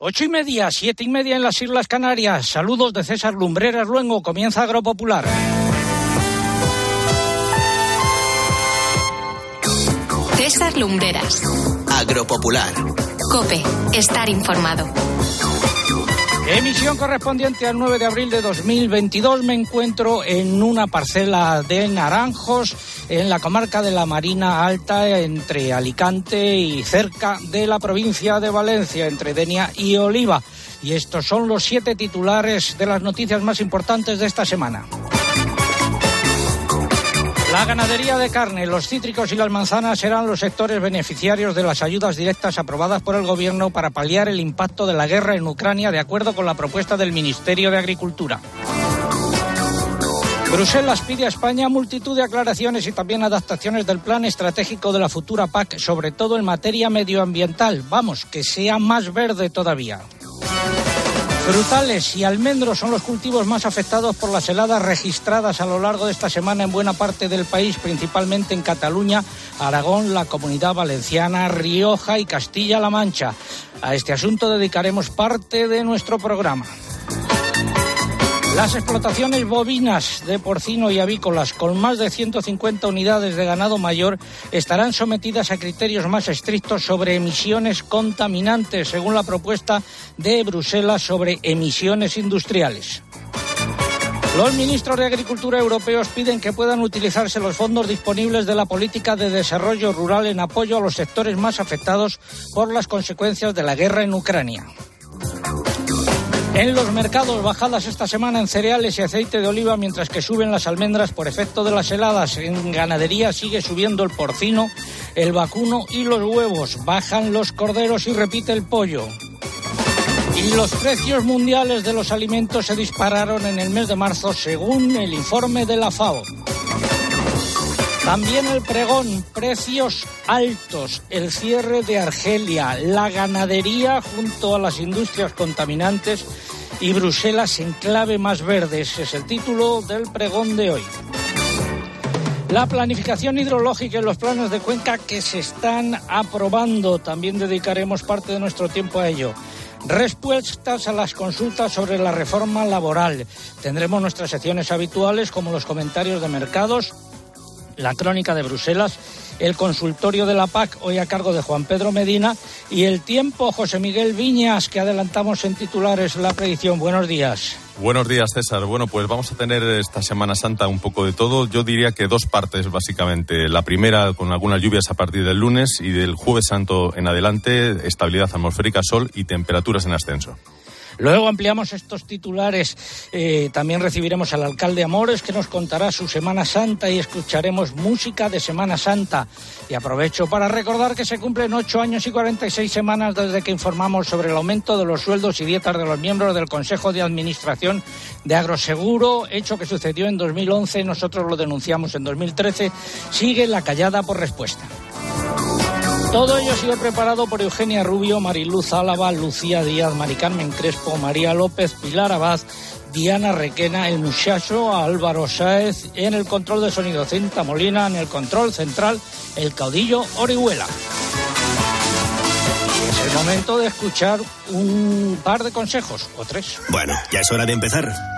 Ocho y media, siete y media en las Islas Canarias. Saludos de César Lumbreras Luengo. Comienza Agropopular. César Lumbreras. Agropopular. Cope. Estar informado. Emisión correspondiente al 9 de abril de 2022. Me encuentro en una parcela de naranjos en la comarca de la Marina Alta, entre Alicante y cerca de la provincia de Valencia, entre Denia y Oliva. Y estos son los siete titulares de las noticias más importantes de esta semana. La ganadería de carne, los cítricos y las manzanas serán los sectores beneficiarios de las ayudas directas aprobadas por el Gobierno para paliar el impacto de la guerra en Ucrania, de acuerdo con la propuesta del Ministerio de Agricultura. Bruselas pide a España multitud de aclaraciones y también adaptaciones del plan estratégico de la futura PAC, sobre todo en materia medioambiental. Vamos, que sea más verde todavía. Frutales y almendros son los cultivos más afectados por las heladas registradas a lo largo de esta semana en buena parte del país, principalmente en Cataluña, Aragón, la Comunidad Valenciana, Rioja y Castilla-La Mancha. A este asunto dedicaremos parte de nuestro programa. Las explotaciones bovinas de porcino y avícolas con más de 150 unidades de ganado mayor estarán sometidas a criterios más estrictos sobre emisiones contaminantes, según la propuesta de Bruselas sobre emisiones industriales. Los ministros de Agricultura europeos piden que puedan utilizarse los fondos disponibles de la política de desarrollo rural en apoyo a los sectores más afectados por las consecuencias de la guerra en Ucrania. En los mercados, bajadas esta semana en cereales y aceite de oliva, mientras que suben las almendras por efecto de las heladas. En ganadería sigue subiendo el porcino, el vacuno y los huevos. Bajan los corderos y repite el pollo. Y los precios mundiales de los alimentos se dispararon en el mes de marzo, según el informe de la FAO. También el pregón, precios altos, el cierre de Argelia, la ganadería junto a las industrias contaminantes y Bruselas en clave más verde. Ese es el título del pregón de hoy. La planificación hidrológica y los planes de cuenca que se están aprobando. También dedicaremos parte de nuestro tiempo a ello. Respuestas a las consultas sobre la reforma laboral. Tendremos nuestras secciones habituales como los comentarios de mercados, la crónica de Bruselas, el consultorio de la PAC, hoy a cargo de Juan Pedro Medina, y el tiempo, José Miguel Viñas, que adelantamos en titulares la predicción. Buenos días. Buenos días, César. Bueno, pues vamos a tener esta Semana Santa un poco de todo. Yo diría que dos partes, básicamente. La primera, con algunas lluvias a partir del lunes y del jueves santo en adelante, estabilidad atmosférica, sol y temperaturas en ascenso. Luego ampliamos estos titulares. Eh, también recibiremos al alcalde Amores que nos contará su Semana Santa y escucharemos música de Semana Santa. Y aprovecho para recordar que se cumplen ocho años y 46 semanas desde que informamos sobre el aumento de los sueldos y dietas de los miembros del Consejo de Administración de Agroseguro, hecho que sucedió en 2011. Nosotros lo denunciamos en 2013. Sigue la callada por respuesta. Todo ello ha sido preparado por Eugenia Rubio, Mariluz Álava, Lucía Díaz, Mari Carmen Crespo, María López, Pilar Abad, Diana Requena, el muchacho Álvaro Sáez, en el control de sonido Cinta Molina, en el control central el caudillo Orihuela. Es el momento de escuchar un par de consejos, o tres. Bueno, ya es hora de empezar.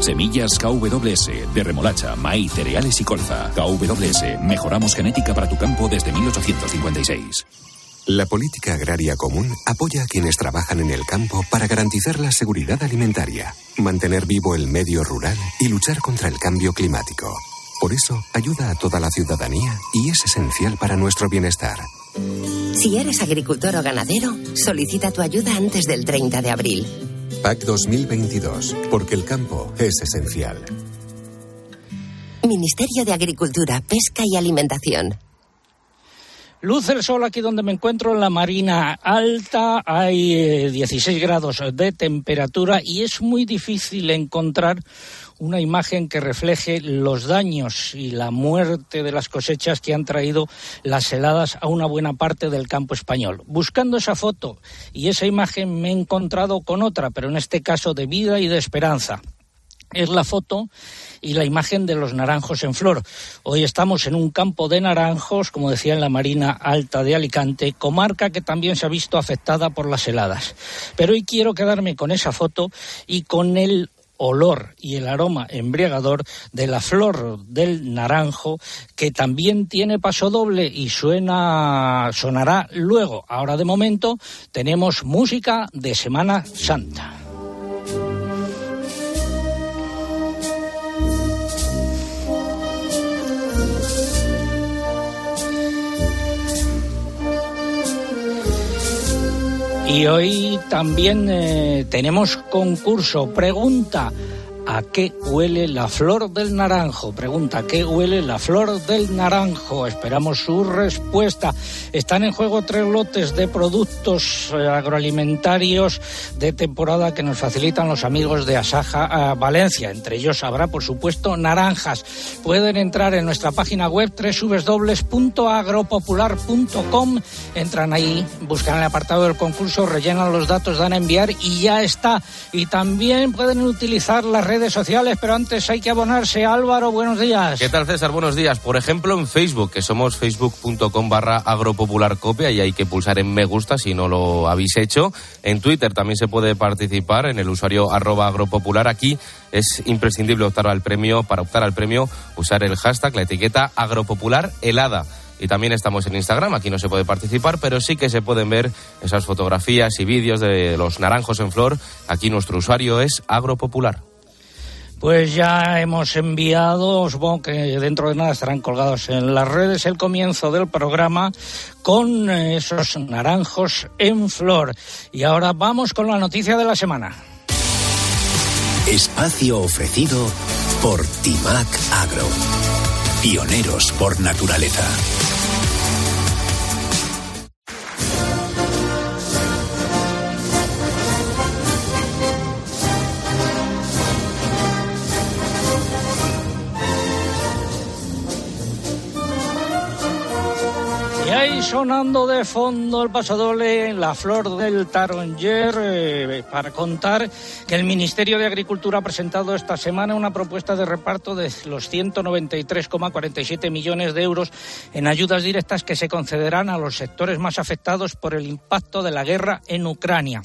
Semillas KWS de remolacha, maíz, cereales y colza. KWS, mejoramos genética para tu campo desde 1856. La política agraria común apoya a quienes trabajan en el campo para garantizar la seguridad alimentaria, mantener vivo el medio rural y luchar contra el cambio climático. Por eso, ayuda a toda la ciudadanía y es esencial para nuestro bienestar. Si eres agricultor o ganadero, solicita tu ayuda antes del 30 de abril. PAC 2022, porque el campo es esencial. Ministerio de Agricultura, Pesca y Alimentación. Luce el sol aquí donde me encuentro en la Marina Alta, hay 16 eh, grados de temperatura y es muy difícil encontrar una imagen que refleje los daños y la muerte de las cosechas que han traído las heladas a una buena parte del campo español. Buscando esa foto y esa imagen me he encontrado con otra, pero en este caso de vida y de esperanza. Es la foto y la imagen de los naranjos en flor. Hoy estamos en un campo de naranjos, como decía en la Marina Alta de Alicante, comarca que también se ha visto afectada por las heladas. Pero hoy quiero quedarme con esa foto y con el olor y el aroma embriagador de la flor del naranjo que también tiene paso doble y suena sonará luego. Ahora de momento tenemos música de Semana Santa. Y hoy también eh, tenemos concurso. Pregunta ¿A qué huele la flor del naranjo? Pregunta, ¿a qué huele la flor del naranjo? Esperamos su respuesta. Están en juego tres lotes de productos eh, agroalimentarios de temporada que nos facilitan los amigos de Asaja Valencia. Entre ellos habrá, por supuesto, naranjas. Pueden entrar en nuestra página web www.agropopular.com. Entran ahí, buscan el apartado del concurso, rellenan los datos, dan a enviar y ya está. Y también pueden utilizar las redes redes sociales, pero antes hay que abonarse. Álvaro, buenos días. ¿Qué tal, César? Buenos días. Por ejemplo, en Facebook, que somos facebook.com barra agropopularcopia y hay que pulsar en me gusta si no lo habéis hecho. En Twitter también se puede participar en el usuario arroba agropopular. Aquí es imprescindible optar al premio. Para optar al premio, usar el hashtag, la etiqueta agropopular helada y también estamos en Instagram. Aquí no se puede participar, pero sí que se pueden ver esas fotografías y vídeos de los naranjos en flor. Aquí nuestro usuario es Agropopular. Pues ya hemos enviado, supongo que dentro de nada estarán colgados en las redes, el comienzo del programa con esos naranjos en flor. Y ahora vamos con la noticia de la semana. Espacio ofrecido por Timac Agro. Pioneros por naturaleza. Sonando de fondo el pasadole La Flor del Taronger eh, para contar que el Ministerio de Agricultura ha presentado esta semana una propuesta de reparto de los 193,47 millones de euros en ayudas directas que se concederán a los sectores más afectados por el impacto de la guerra en Ucrania.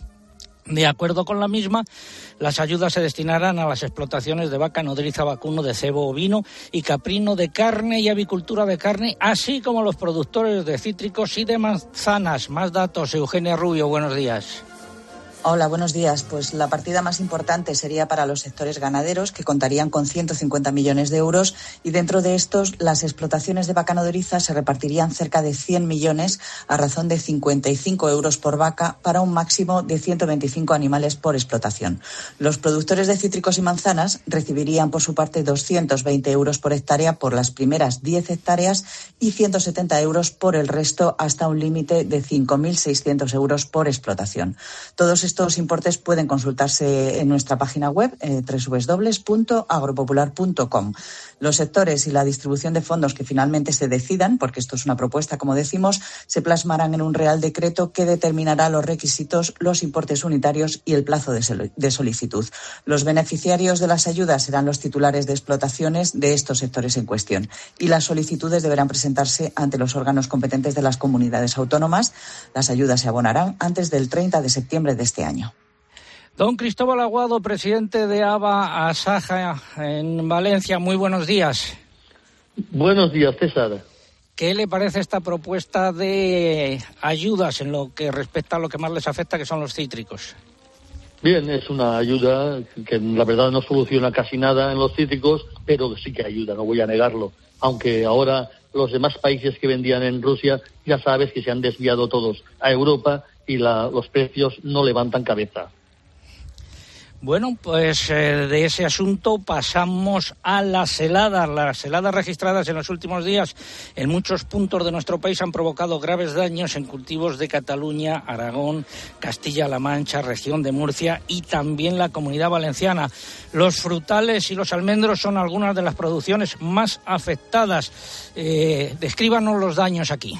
De acuerdo con la misma, las ayudas se destinarán a las explotaciones de vaca nodriza, vacuno, de cebo ovino y caprino de carne y avicultura de carne, así como los productores de cítricos y de manzanas. Más datos, Eugenia Rubio, buenos días. Hola, buenos días. Pues la partida más importante sería para los sectores ganaderos, que contarían con 150 millones de euros, y dentro de estos, las explotaciones de vaca nodriza se repartirían cerca de 100 millones a razón de 55 euros por vaca para un máximo de 125 animales por explotación. Los productores de cítricos y manzanas recibirían por su parte 220 euros por hectárea por las primeras 10 hectáreas y 170 euros por el resto hasta un límite de 5.600 euros por explotación. Todos estos importes pueden consultarse en nuestra página web eh, www.agropopular.com. Los sectores y la distribución de fondos que finalmente se decidan, porque esto es una propuesta, como decimos, se plasmarán en un Real Decreto que determinará los requisitos, los importes unitarios y el plazo de solicitud. Los beneficiarios de las ayudas serán los titulares de explotaciones de estos sectores en cuestión y las solicitudes deberán presentarse ante los órganos competentes de las comunidades autónomas. Las ayudas se abonarán antes del 30 de septiembre de este año. Don Cristóbal Aguado, presidente de ABA Asaja en Valencia, muy buenos días. Buenos días, César. ¿Qué le parece esta propuesta de ayudas en lo que respecta a lo que más les afecta, que son los cítricos? Bien, es una ayuda que la verdad no soluciona casi nada en los cítricos, pero sí que ayuda, no voy a negarlo. Aunque ahora los demás países que vendían en Rusia ya sabes que se han desviado todos a Europa y los precios no levantan cabeza. Bueno, pues eh, de ese asunto pasamos a las heladas. Las heladas registradas en los últimos días en muchos puntos de nuestro país han provocado graves daños en cultivos de Cataluña, Aragón, Castilla-La Mancha, región de Murcia y también la comunidad valenciana. Los frutales y los almendros son algunas de las producciones más afectadas. Eh, descríbanos los daños aquí.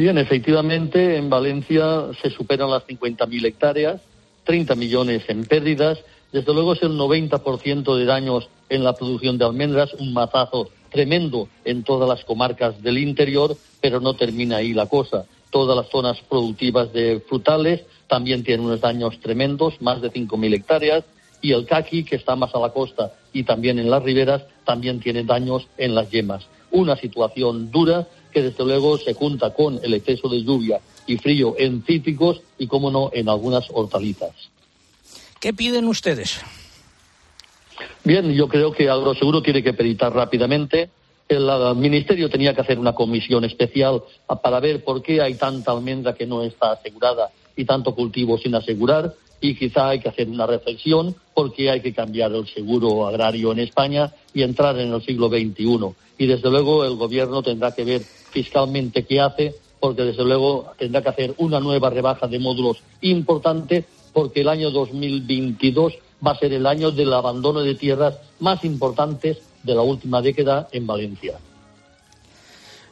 Bien, efectivamente, en Valencia se superan las 50.000 hectáreas 30 millones en pérdidas. Desde luego es el 90% de daños en la producción de almendras, un mazazo tremendo en todas las comarcas del interior, pero no termina ahí la cosa. Todas las zonas productivas de frutales también tienen unos daños tremendos, más de 5.000 hectáreas, y el caqui, que está más a la costa y también en las riberas, también tiene daños en las yemas. Una situación dura que desde luego se junta con el exceso de lluvia y frío en cítricos y, como no, en algunas hortalizas. ¿Qué piden ustedes? Bien, yo creo que Agroseguro tiene que peritar rápidamente. El, Ministerio tenía que hacer una comisión especial para ver por qué hay tanta almendra que no está asegurada y tanto cultivo sin asegurar. Y quizá hay que hacer una reflexión porque hay que cambiar el seguro agrario en España y entrar en el siglo XXI. Y desde luego el Gobierno tendrá que ver fiscalmente qué hace porque desde luego tendrá que hacer una nueva rebaja de módulos importante, porque el año 2022 va a ser el año del abandono de tierras más importantes de la última década en Valencia.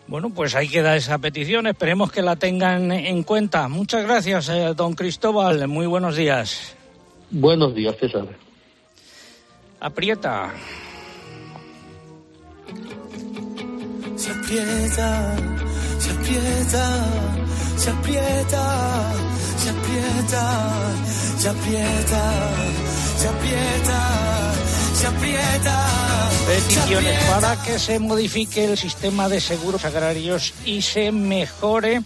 Bueno, pues ahí queda esa petición. Esperemos que la tengan en cuenta. Muchas gracias, eh, don Cristóbal. Muy buenos días. Buenos días, César. Aprieta. Se aprieta se aprieta, se aprieta, se aprieta, se aprieta, se aprieta, se aprieta. Peticiones para que se modifique el sistema de seguros agrarios y se mejore.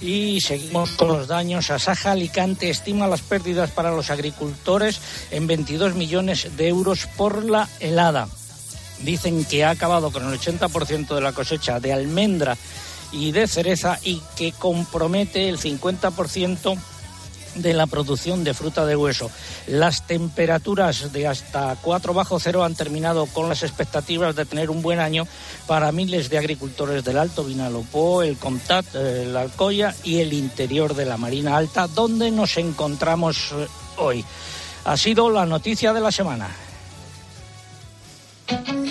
Y seguimos con los daños. Asaja Alicante estima las pérdidas para los agricultores en 22 millones de euros por la helada. Dicen que ha acabado con el 80% de la cosecha de almendra y de cereza y que compromete el 50% de la producción de fruta de hueso. Las temperaturas de hasta 4 bajo cero han terminado con las expectativas de tener un buen año para miles de agricultores del Alto Vinalopó, el Comtat, la Alcoya y el interior de la Marina Alta, donde nos encontramos eh, hoy. Ha sido la noticia de la semana.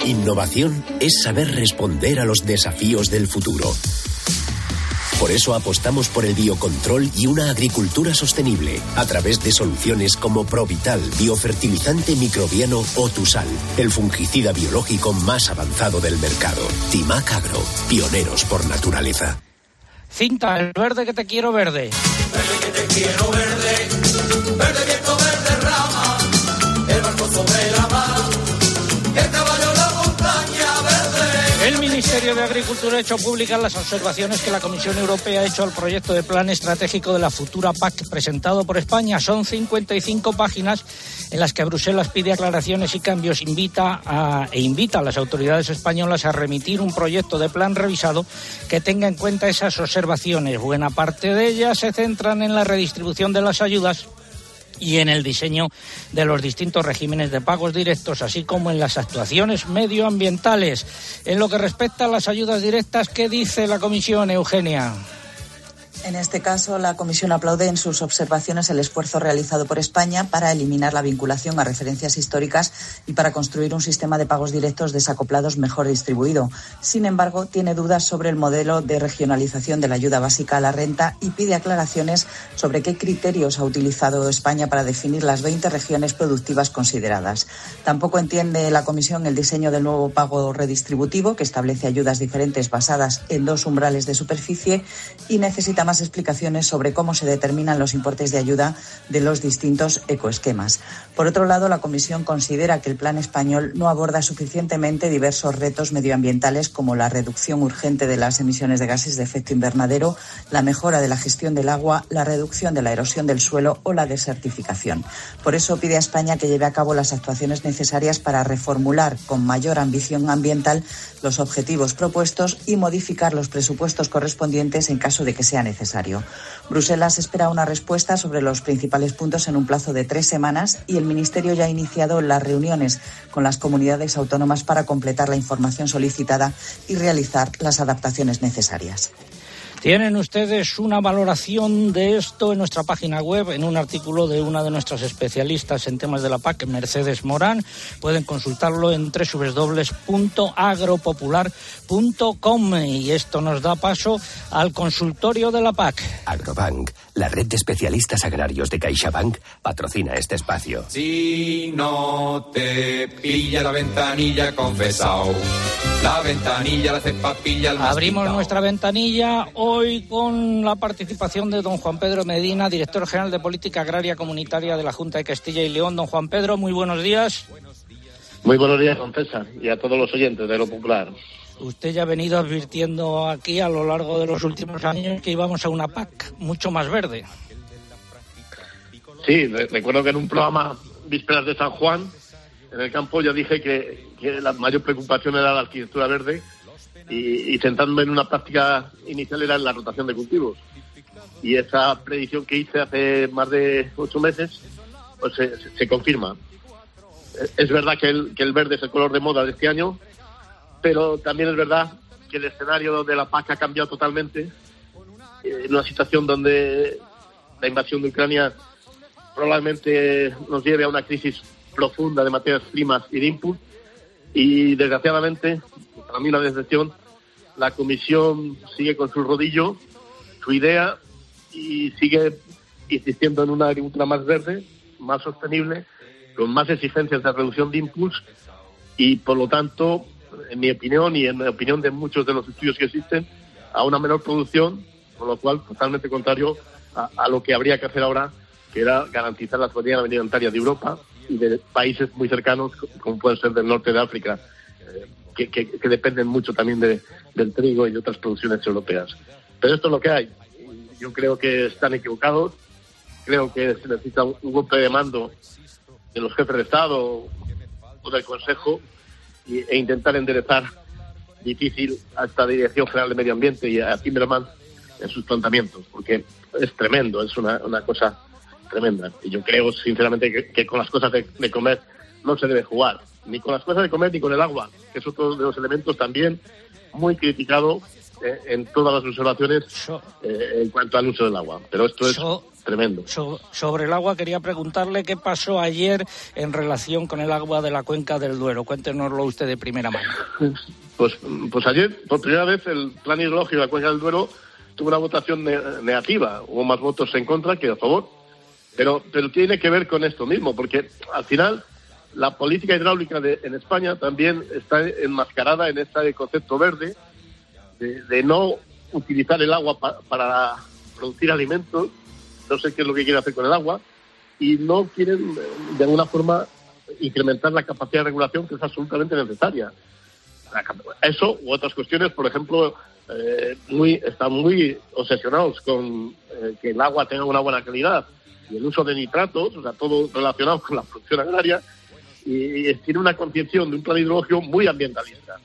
Innovación es saber responder a los desafíos del futuro. Por eso apostamos por el biocontrol y una agricultura sostenible a través de soluciones como Provital, biofertilizante microbiano o Tusal, el fungicida biológico más avanzado del mercado. Timac Agro, pioneros por naturaleza. Cinta, el verde que te quiero verde. Verde que te quiero verde, Ministerio de Agricultura ha hecho públicas las observaciones que la Comisión Europea ha hecho al proyecto de plan estratégico de la futura PAC presentado por España. Son 55 páginas en las que Bruselas pide aclaraciones y cambios invita e invita a las autoridades españolas a remitir un proyecto de plan revisado que tenga en cuenta esas observaciones. Buena parte de ellas se centran en la redistribución de las ayudas y en el diseño de los distintos regímenes de pagos directos, así como en las actuaciones medioambientales. En lo que respecta a las ayudas directas, ¿qué dice la Comisión, Eugenia? En este caso, la Comisión aplaude en sus observaciones el esfuerzo realizado por España para eliminar la vinculación a referencias históricas y para construir un sistema de pagos directos desacoplados mejor distribuido. Sin embargo, tiene dudas sobre el modelo de regionalización de la ayuda básica a la renta y pide aclaraciones sobre qué criterios ha utilizado España para definir las 20 regiones productivas consideradas. Tampoco entiende la Comisión el diseño del nuevo pago redistributivo, que establece ayudas diferentes basadas en dos umbrales de superficie y necesita más explicaciones sobre cómo se determinan los importes de ayuda de los distintos ecoesquemas. Por otro lado, la Comisión considera que el plan español no aborda suficientemente diversos retos medioambientales como la reducción urgente de las emisiones de gases de efecto invernadero, la mejora de la gestión del agua, la reducción de la erosión del suelo o la desertificación. Por eso pide a España que lleve a cabo las actuaciones necesarias para reformular con mayor ambición ambiental los objetivos propuestos y modificar los presupuestos correspondientes en caso de que sea necesario Bruselas espera una respuesta sobre los principales puntos en un plazo de tres semanas y el Ministerio ya ha iniciado las reuniones con las comunidades autónomas para completar la información solicitada y realizar las adaptaciones necesarias. Tienen ustedes una valoración de esto en nuestra página web, en un artículo de una de nuestras especialistas en temas de la PAC, Mercedes Morán. Pueden consultarlo en www.agropopular.com y esto nos da paso al consultorio de la PAC. Agrobank, la red de especialistas agrarios de CaixaBank, patrocina este espacio. Si no te pilla la ventanilla confesao, la ventanilla la cepa pilla el Abrimos nuestra ventanilla hoy con la participación de don Juan Pedro Medina, director general de Política Agraria Comunitaria de la Junta de Castilla y León. Don Juan Pedro, muy buenos días. Muy buenos días, don César, y a todos los oyentes de Lo Popular. Usted ya ha venido advirtiendo aquí a lo largo de los últimos años que íbamos a una PAC mucho más verde. Sí, re- recuerdo que en un programa vísperas de San Juan, en el campo, yo dije que, que la mayor preocupación era la arquitectura verde y, y en una práctica inicial era la rotación de cultivos. Y esa predicción que hice hace más de ocho meses, pues se confirma. Eh, Es verdad que el, que el verde es el color de moda de este año, pero también es verdad que el escenario de la PAC ha cambiado totalmente. eh, En una situación donde la invasión de Ucrania probablemente nos lleve a una crisis profunda de materias primas y de input. Y desgraciadamente, para mí una decepción, la Comisión sigue con su rodillo, su idea, y sigue insistiendo en una agricultura más verde, más sostenible, con más exigencias de reducción de inputs y, por lo tanto, en mi opinión y en la opinión de muchos de los estudios que existen, a una menor producción, con lo cual totalmente contrario a, a lo que habría que hacer ahora, que era garantizar la soberanía alimentaria de Europa y de países muy cercanos, como pueden ser del norte de África, eh, que, que- dependen mucho también de- del trigo y de otras producciones europeas. Pero esto es lo que hay. Yo creo que están equivocados. Creo que se necesita un golpe de mando de los jefes de Estado o del Consejo y- e intentar enderezar difícil a esta Dirección General de Medio Ambiente y a Timmermans en sus planteamientos, porque es tremendo, es una, una cosa tremenda. Y yo creo, sinceramente, que, que con las cosas de, de comer no se debe jugar, ni con las cosas de comer ni con el agua, que es otro de los elementos también muy criticado eh, en todas las observaciones eh, en cuanto al uso del agua. Pero esto es tremendo. So- sobre el agua quería preguntarle qué pasó ayer en relación con el agua de la cuenca del Duero. Cuéntenoslo usted de primera mano. Pues, pues ayer, por primera vez, el plan hidrológico de la Cuenca del Duero tuvo una votación ne- negativa. Hubo más votos en contra que a favor. Pero, pero tiene que ver con esto mismo, porque al final la política hidráulica de- en España también está enmascarada en este concepto verde de, no utilizar el agua pa- para producir alimentos. No sé qué es lo que quieren hacer con el agua. Y no quieren, de alguna forma, incrementar la capacidad de regulación que es absolutamente necesaria. Eso u otras cuestiones, por ejemplo, eh, muy, están muy obsesionados con eh, que el agua tenga una buena calidad y el uso de nitratos, o sea, todo relacionado con la producción agraria, y, tiene una concepción de un plan hidrológico muy ambientalista.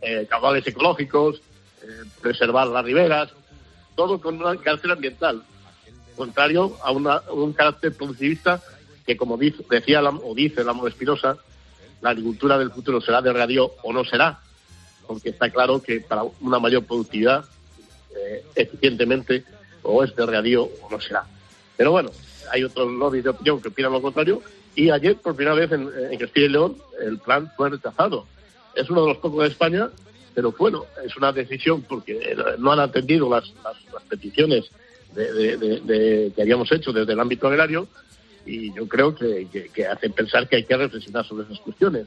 Eh, caudales ecológicos, eh, preservar las riberas, todo con un carácter ambiental, contrario a, una- un carácter productivista que, como dice, decía la- o dice la Espinosa, la agricultura del futuro será de radio o no será, porque está claro que para una mayor productividad, eh, eficientemente, o es de radio o no será. Pero bueno, hay otros lobbies de opinión que opinan lo contrario, y ayer, por primera vez en, en Castilla y León, el plan fue rechazado. Es uno de los pocos de España, pero bueno, es una decisión porque eh, no han atendido las, peticiones de- que habíamos hecho desde el ámbito agrario, y yo creo que, que, hacen pensar que hay que reflexionar sobre esas cuestiones.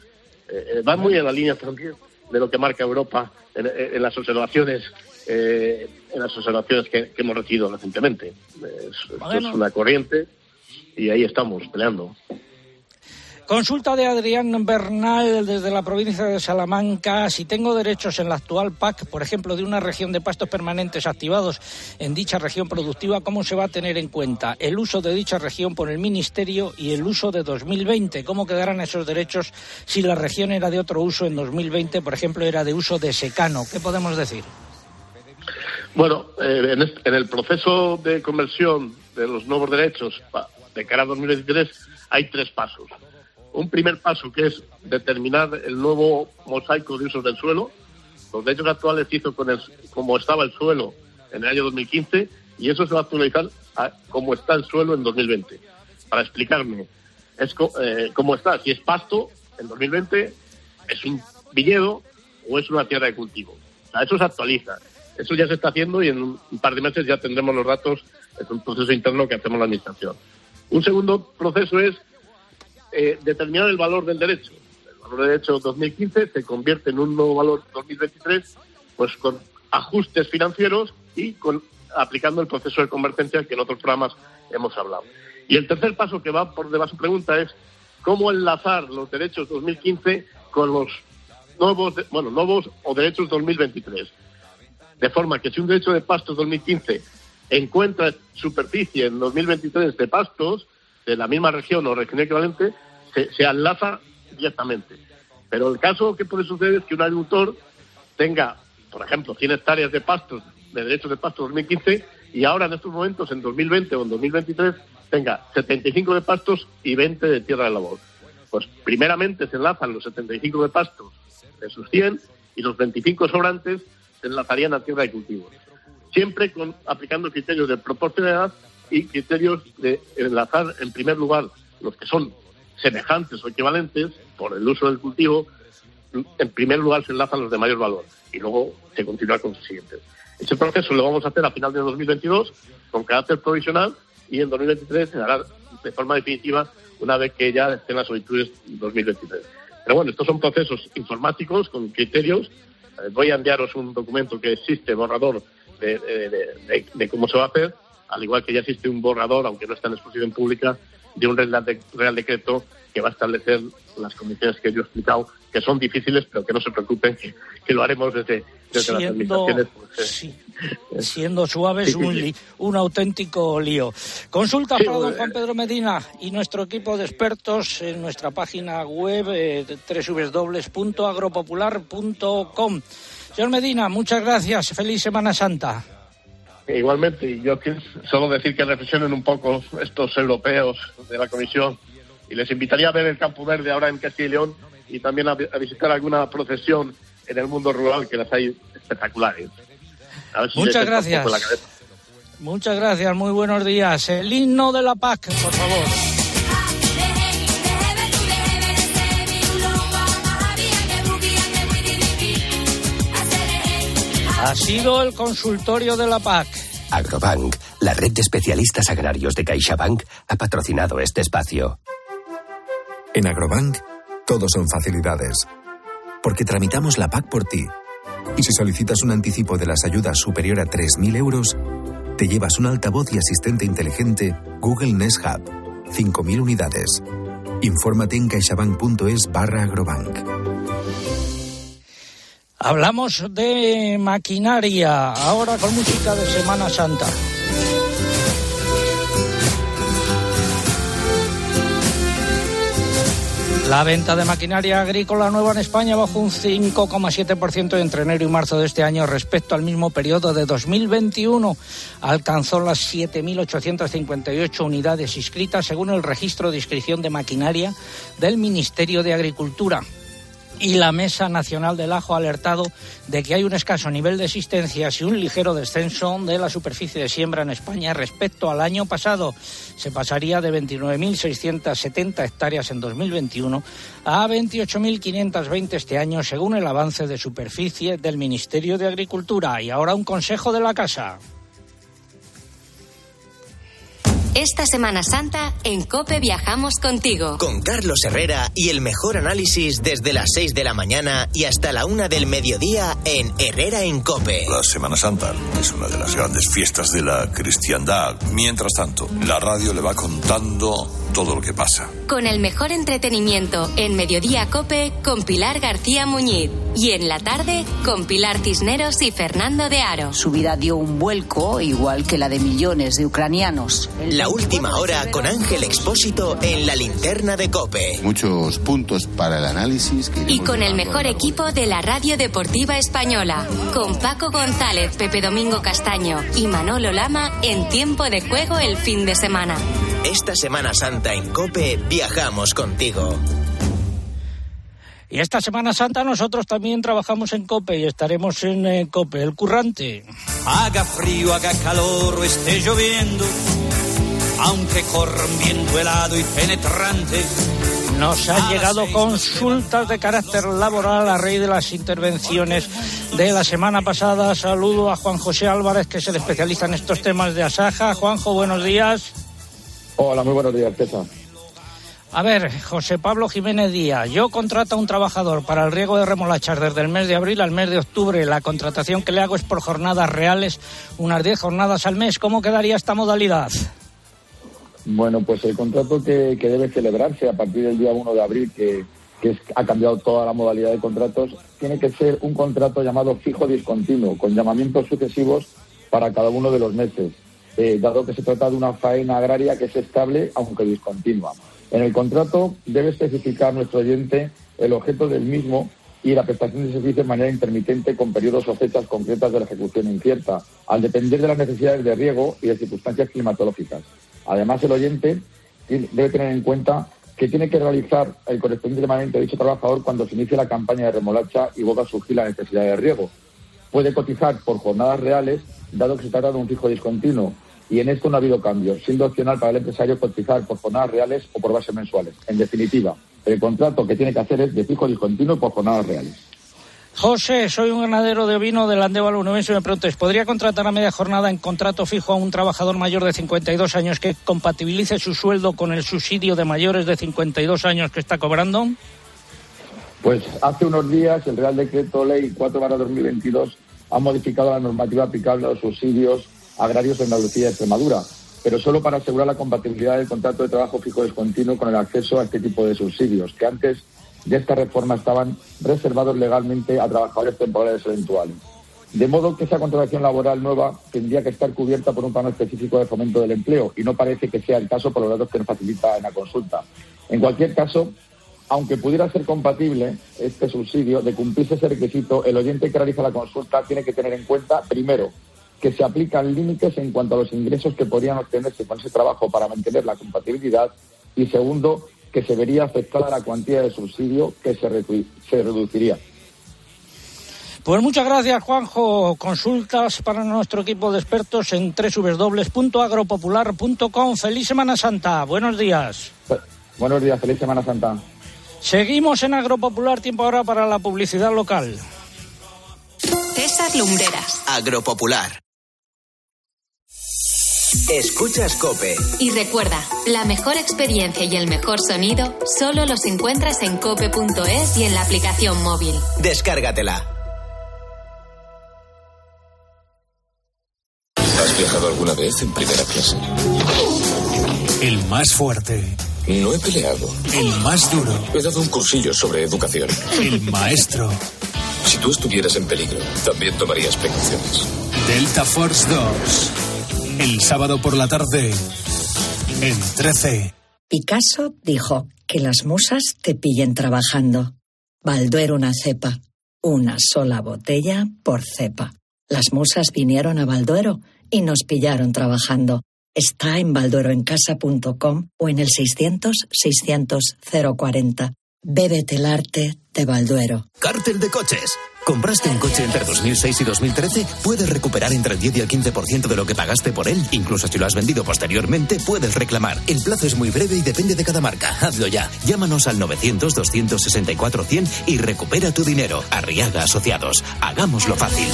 Eh, eh, va muy en la línea también de lo que marca Europa en las observaciones eh, en las observaciones que, que hemos recibido recientemente. Es, esto es una corriente y ahí estamos peleando. Consulta de Adrián Bernal desde la provincia de Salamanca. Si tengo derechos en la actual PAC, por ejemplo, de una región de pastos permanentes activados en dicha región productiva, ¿cómo se va a tener en cuenta el uso de dicha región por el Ministerio y el uso de 2020? ¿Cómo quedarán esos derechos si la región era de otro uso en 2020, por ejemplo, era de uso de secano? ¿Qué podemos decir? Bueno, eh, en, en el proceso de conversión de los nuevos derechos de cara a 2023 hay tres pasos. Un primer paso que es determinar el nuevo mosaico de usos del suelo. Los derechos actuales se hizo con el, como estaba el suelo en el año 2015 y eso se va a actualizar a como está el suelo en 2020. Para explicarme, es co- eh, cómo está, si es pasto en 2020, es un viñedo o es una tierra de cultivo. Eso se actualiza. Eso ya se está haciendo y en un par de meses ya tendremos los datos. Es un proceso interno que hacemos la Administración. Un segundo proceso es eh, determinar el valor del derecho. El valor del derecho 2015 se convierte en un nuevo valor 2023, pues con ajustes financieros y aplicando el proceso de convergencia que en otros programas hemos hablado. Y el tercer paso que va por debajo de su pregunta es cómo enlazar los derechos 2015 con los nuevos, bueno, nuevos o derechos 2023. De forma que si un derecho de pastos 2015 encuentra superficie en 2023 de pastos de la misma región o región equivalente, se, se enlaza directamente. Pero el caso que puede suceder es que un agricultor tenga, por ejemplo, 100 hectáreas de pastos, de derechos de pastos 2015, y ahora en estos momentos, en 2020 o en 2023, tenga 75 de pastos y 20 de tierra de labor. Pues primeramente se enlazan los 75 de pastos de sus 100 y los 25 sobrantes enlazarían a tierra de cultivos. Siempre con, aplicando criterios de proporcionalidad y criterios de enlazar, en primer lugar, los que son semejantes o equivalentes por el uso del cultivo, en primer lugar se enlazan los de mayor valor y luego se continúa con los siguientes. Ese proceso lo vamos a hacer a final de 2022 con carácter provisional y en 2023 se hará de forma definitiva una vez que ya estén las solicitudes 2023. Pero bueno, estos son procesos informáticos con criterios. Voy a enviaros un documento que existe, borrador de, cómo se va a hacer, al igual que ya existe un borrador, aunque no está en exposición pública, de un real decreto que va a establecer las condiciones que yo he explicado, que son difíciles, pero que no se preocupen, que, que lo haremos desde, desde las Siendo, administraciones. pues, sí, siendo suaves, un, auténtico lío. Consulta Sí, para don Juan Pedro Medina y nuestro equipo de expertos en nuestra página web eh, www.agropopular.com. Señor Medina, muchas gracias. Feliz Semana Santa. Igualmente, yo que- solo decir que reflexionen un poco estos europeos de la Comisión y les invitaría a ver el Campo Verde ahora en Castilla y León y también a, vi- a visitar alguna procesión en el mundo rural que las hay espectaculares. A ver si les Muchas gracias. Muchas gracias, muy buenos días. El himno de la PAC, por favor. Ha sido el consultorio de la PAC. Agrobank, la red de especialistas agrarios de CaixaBank, ha patrocinado este espacio. En Agrobank, todo son facilidades. Porque tramitamos la PAC por ti. Y si solicitas un anticipo de las ayudas superior a 3.000 euros, te llevas un altavoz y asistente inteligente Google Nest Hub. 5.000 unidades. Infórmate en caixabank.es barra agrobank. Hablamos de maquinaria, ahora con música de Semana Santa. La venta de maquinaria agrícola nueva en España bajó un 5,7% entre enero y marzo de este año respecto al mismo periodo de 2021. Alcanzó las 7.858 unidades inscritas según el registro de inscripción de maquinaria del Ministerio de Agricultura y la Mesa Nacional del Ajo ha alertado de que hay un escaso nivel de existencias y un ligero descenso de la superficie de siembra en España respecto al año pasado. Se pasaría de 29.670 hectáreas en 2021 a 28.520 este año, según el avance de superficie del Ministerio de Agricultura. Y ahora un consejo de la Casa. Esta Semana Santa en Cope viajamos contigo. Con Carlos Herrera y el mejor análisis desde las 6 de la mañana y hasta la 1 del mediodía en Herrera en Cope. La Semana Santa es una de las grandes fiestas de la cristiandad. Mientras tanto, la radio le va contando todo lo que pasa. Con el mejor entretenimiento en Mediodía Cope con Pilar García Muñiz. Y en la tarde con Pilar Cisneros y Fernando de Aro. Su vida dio un vuelco igual que la de millones de ucranianos. La última hora con Ángel Expósito en la linterna de Cope. Muchos puntos para el análisis. que Y con el mejor equipo de la Radio Deportiva Española. Con Paco González, Pepe Domingo Castaño y Manolo Lama en tiempo de juego el fin de semana. Esta Semana Santa en Cope viajamos contigo. Y esta Semana Santa nosotros también trabajamos en COPE y estaremos en eh, COPE, el currante. Haga frío, haga calor o esté lloviendo, aunque corra un viento helado y penetrante. Nos han llegado consultas de carácter laboral a raíz de las intervenciones de la semana pasada. Saludo a Juan José Álvarez, que es el especialista en estos temas de Asaja. Juanjo, buenos días. Hola, muy buenos días, César. A ver, José Pablo Jiménez Díaz, yo contrato a un trabajador para el riego de remolachas desde el mes de abril al mes de octubre. La contratación que le hago es por jornadas reales, unas 10 jornadas al mes. ¿Cómo quedaría esta modalidad? Bueno, pues el contrato que, que debe celebrarse a partir del día 1 de abril, que, que es- ha cambiado toda la modalidad de contratos, tiene que ser un contrato llamado fijo discontinuo, con llamamientos sucesivos para cada uno de los meses, eh, dado que se trata de una faena agraria que es estable, aunque discontinua. En el contrato debe especificar nuestro oyente el objeto del mismo y la prestación de servicio de manera intermitente con periodos o fechas concretas de la ejecución incierta, al depender de las necesidades de riego y de circunstancias climatológicas. Además, el oyente debe tener en cuenta que tiene que realizar el correspondiente llamamiento de dicho trabajador cuando se inicie la campaña de remolacha y vuelva a surgir la necesidad de riego. Puede cotizar por jornadas reales, dado que se trata de un fijo discontinuo, y en esto no ha habido cambios, siendo opcional para el empresario cotizar por jornadas reales o por bases mensuales. En definitiva, el contrato que tiene que hacer es de fijo discontinuo por jornadas reales. José, soy un ganadero de ovino del Andévalo Nuevense y me preguntes, ¿podría contratar a media jornada en contrato fijo a un trabajador mayor de 52 años que compatibilice su sueldo con el subsidio de mayores de 52 años que está cobrando? Pues hace unos días el Real Decreto Ley 4 2022 ha modificado la normativa aplicable a los subsidios agrarios en Andalucía y Extremadura, pero solo para asegurar la compatibilidad del contrato de trabajo fijo discontinuo con el acceso a este tipo de subsidios, que antes de esta reforma estaban reservados legalmente a trabajadores temporales eventuales. De modo que esa contratación laboral nueva tendría que estar cubierta por un plano específico de fomento del empleo y no parece que sea el caso por los datos que nos facilita en la consulta. En cualquier caso, aunque pudiera ser compatible este subsidio, de cumplirse ese requisito, el oyente que realiza la consulta tiene que tener en cuenta, primero, que se aplican límites en cuanto a los ingresos que podrían obtenerse con ese trabajo para mantener la compatibilidad y segundo, que se vería afectada la cuantía de subsidio que se, redu- se reduciría. Pues muchas gracias, Juanjo. Consultas para nuestro equipo de expertos en www.agropopular.com. Feliz Semana Santa. Buenos días. Buenos días, feliz Semana Santa. Seguimos en Agropopular, tiempo ahora para la publicidad local. César Lumbreras. Agropopular. Escuchas Cope. Y recuerda, la mejor experiencia y el mejor sonido solo los encuentras en cope.es y en la aplicación móvil. Descárgatela. ¿Has viajado alguna vez en primera clase? El más fuerte. No he peleado. El más duro. He dado un cursillo sobre educación. El maestro. Si tú estuvieras en peligro, también tomarías precauciones. Delta Force 2. El sábado por la tarde. En 13. Picasso dijo que las musas te pillen trabajando. Balduero una cepa. Una sola botella por cepa. Las musas vinieron a Balduero y nos pillaron trabajando. Está en baldueroencasa.com o en el 600-600-040. Bébete el arte de Balduero. Cártel de coches. ¿Compraste un coche entre 2006 y 2013? Puedes recuperar entre el 10 y el 15% de lo que pagaste por él. Incluso si lo has vendido posteriormente, puedes reclamar. El plazo es muy breve y depende de cada marca. Hazlo ya. Llámanos al 900-264-100 y recupera tu dinero. Arriaga Asociados. Hagámoslo fácil.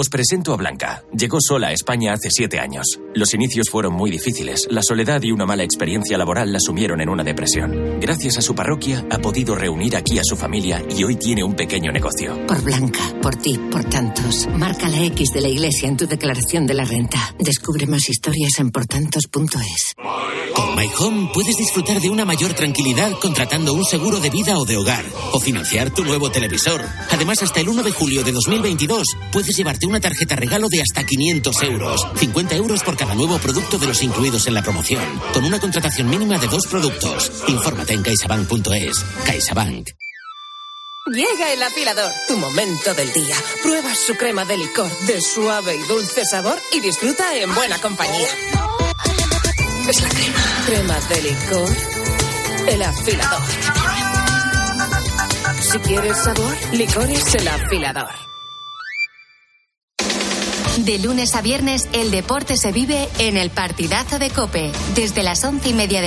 Os presento a Blanca. Llegó sola a España hace siete años. Los inicios fueron muy difíciles. La soledad y una mala experiencia laboral la sumieron en una depresión. Gracias a su parroquia ha podido reunir aquí a su familia y hoy tiene un pequeño negocio. Por Blanca, por ti, por tantos. Marca la X de la iglesia en tu declaración de la renta. Descubre más historias en portantos.es. My Home puedes disfrutar de una mayor tranquilidad contratando un seguro de vida o de hogar o financiar tu nuevo televisor. Además, hasta el 1 de julio de 2022 puedes llevarte una tarjeta regalo de hasta 500 euros. 50 euros por cada nuevo producto de los incluidos en la promoción. Con una contratación mínima de dos productos. Infórmate en caixabank.es. CaixaBank. Llega el afilador, tu momento del día. Prueba su crema de licor de suave y dulce sabor y disfruta en buena compañía. Es la crema. Crema de licor. El afilador. Si quieres sabor, licor es el afilador. De lunes a viernes, el deporte se vive en el partidazo de Cope, desde las once y media de la